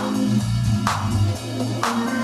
Thank you.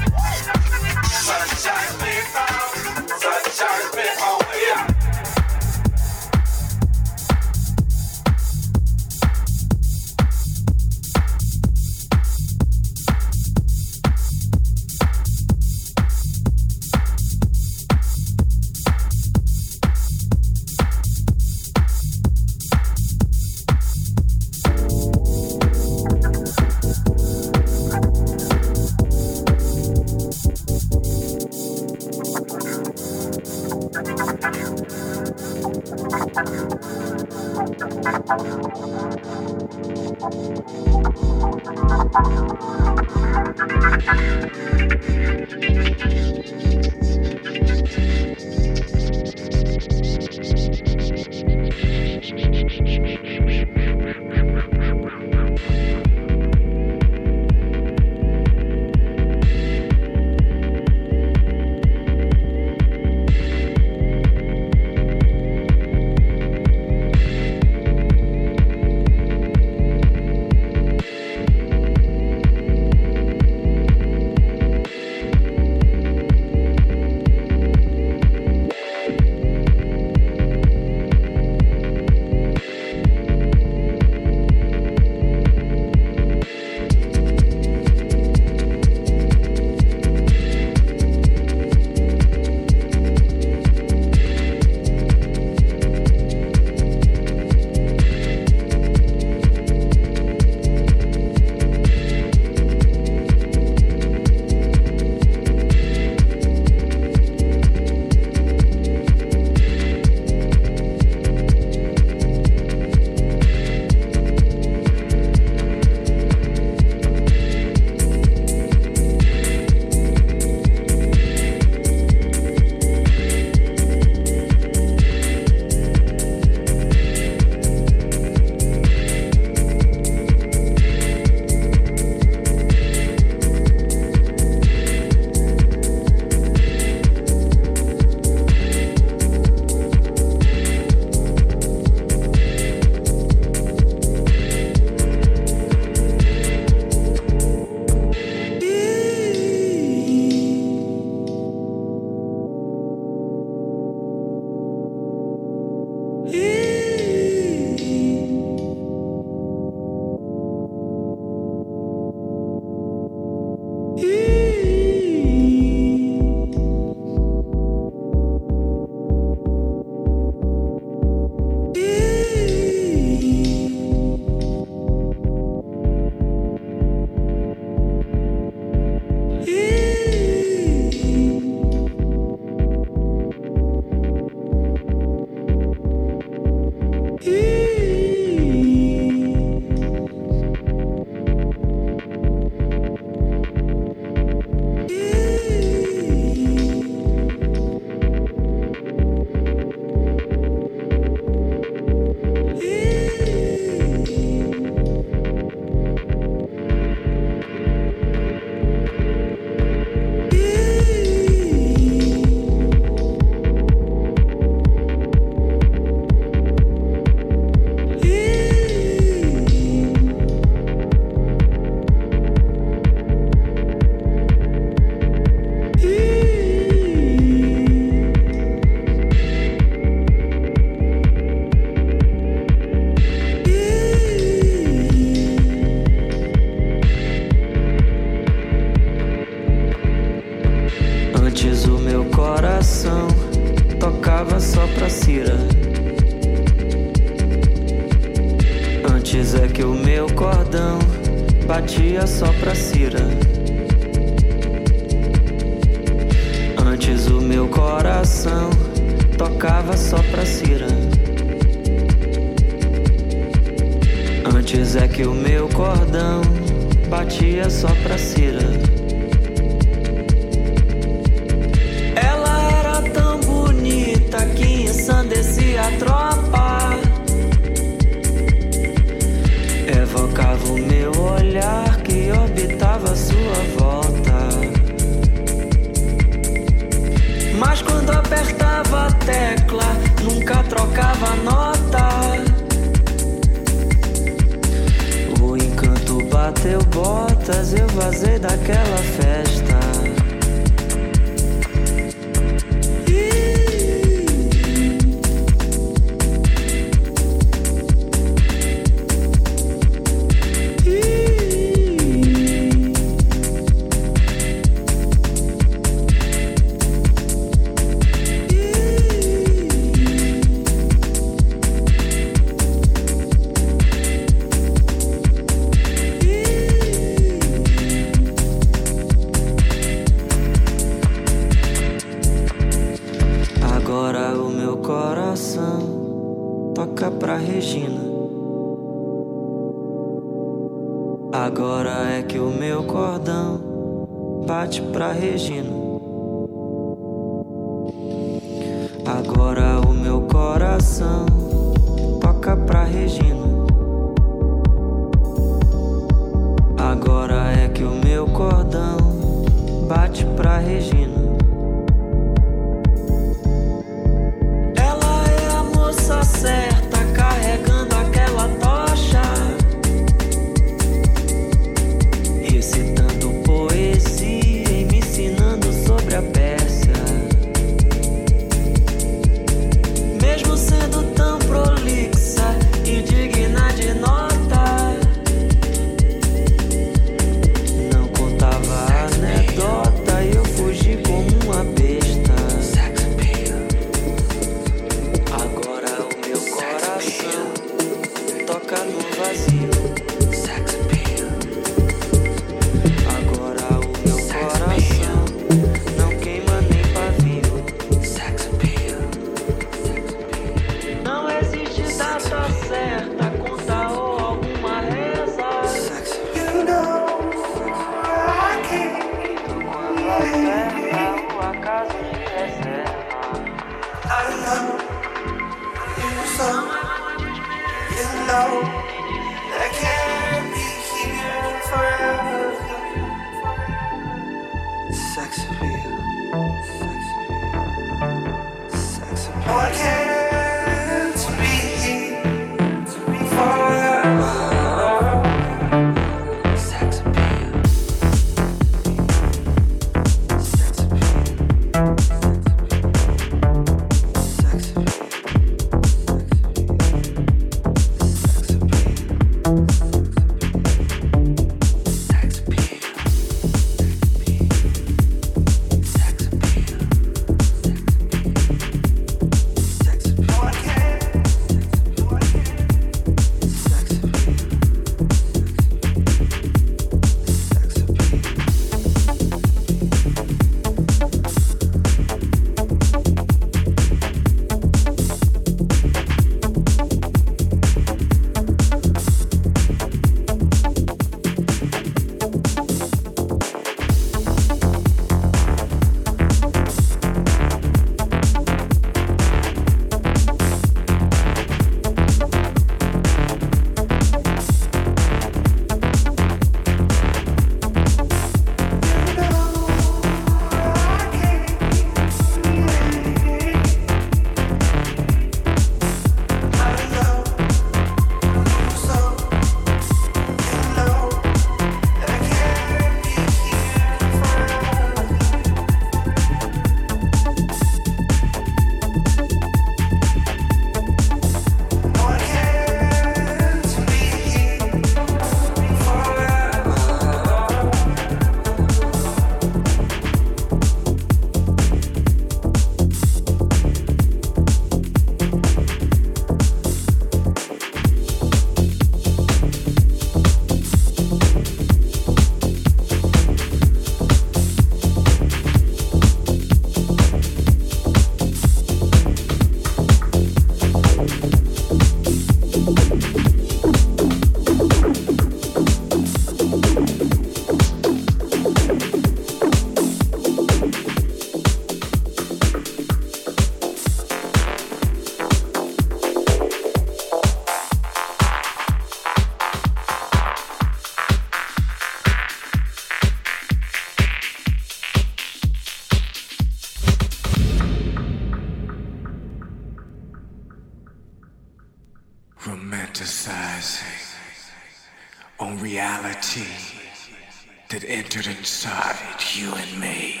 you and me.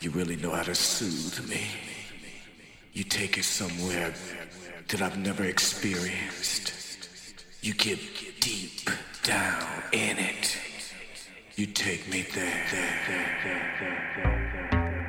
You really know how to soothe me. You take it somewhere that I've never experienced. You get deep down in it. You take me there. there, there, there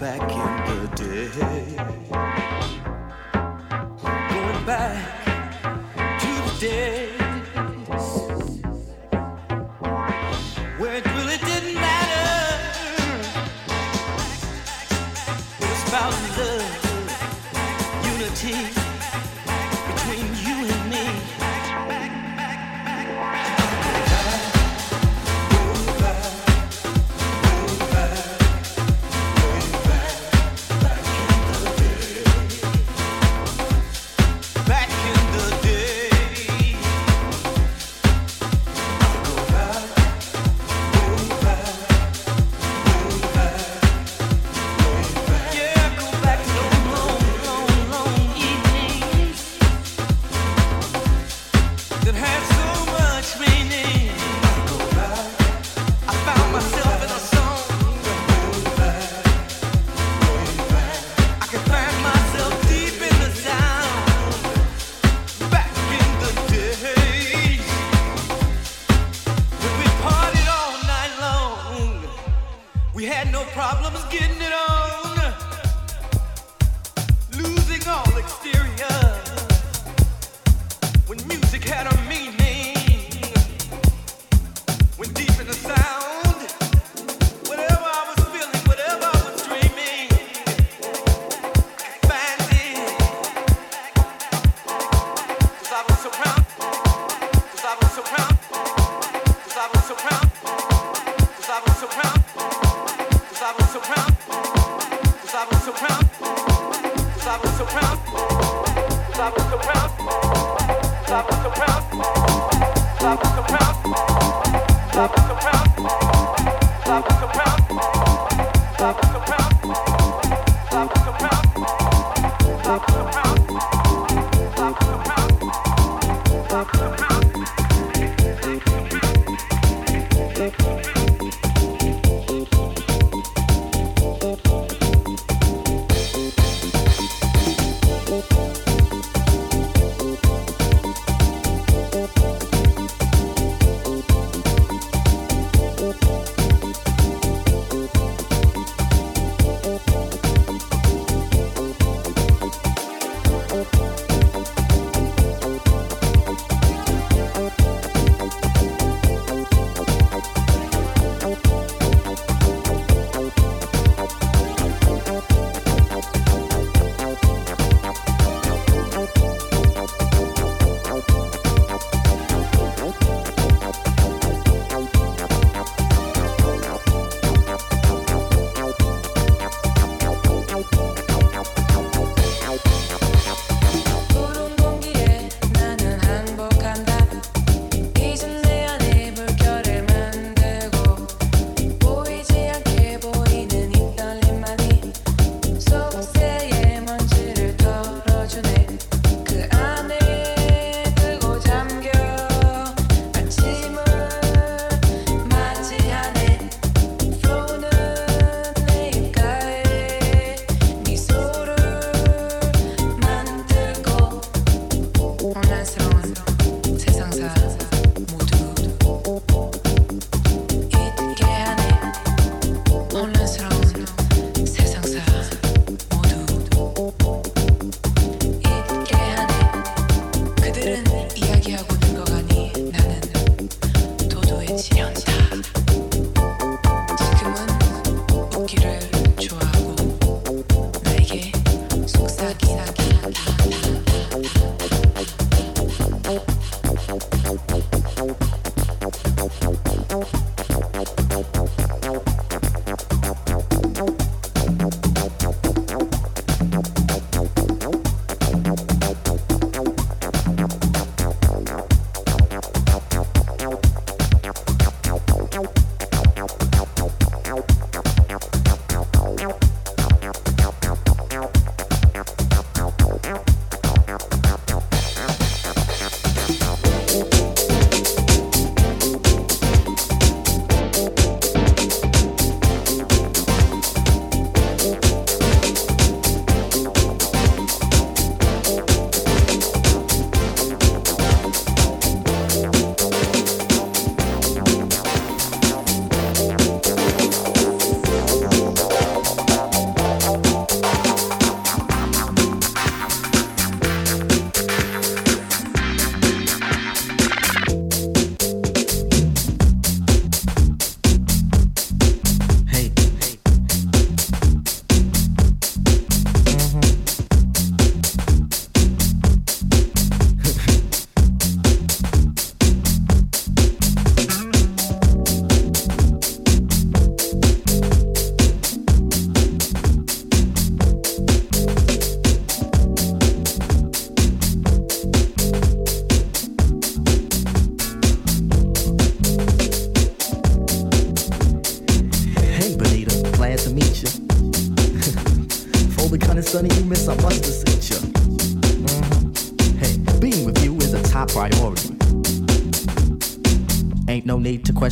back in the day. Going back to the day. I'm so proud.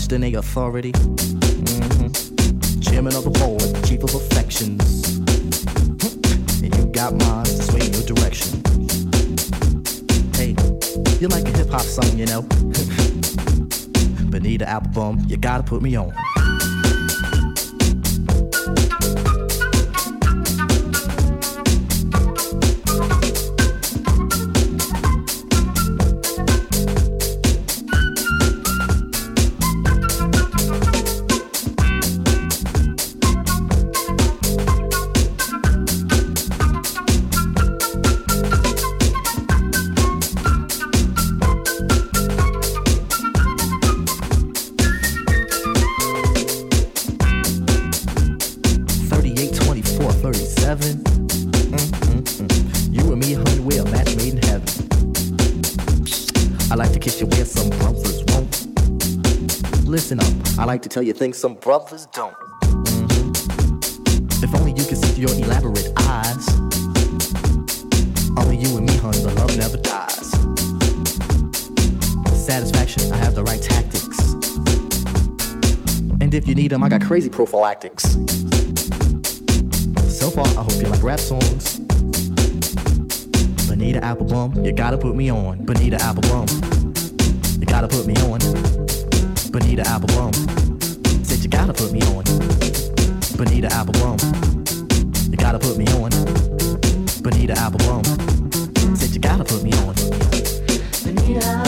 Question authority. Mm-hmm. Chairman of the board, chief of affections. And you got mine to sway your direction. Hey, you like a hip hop song, you know? Bonita Applebum, you gotta put me on. Tell you things some brothers don't. If only you could see through your elaborate eyes. Only you and me, honey, the love never dies. Satisfaction, I have the right tactics. And if you need them, I got crazy prophylactics. So far, I hope you like rap songs. Bonita Applebum, you gotta put me on. Bonita Applebum, you gotta put me on. Bonita Applebum, gotta put me on. Bonita Applebum, you gotta put me on. Bonita Applebum, said you gotta put me on. Bonita.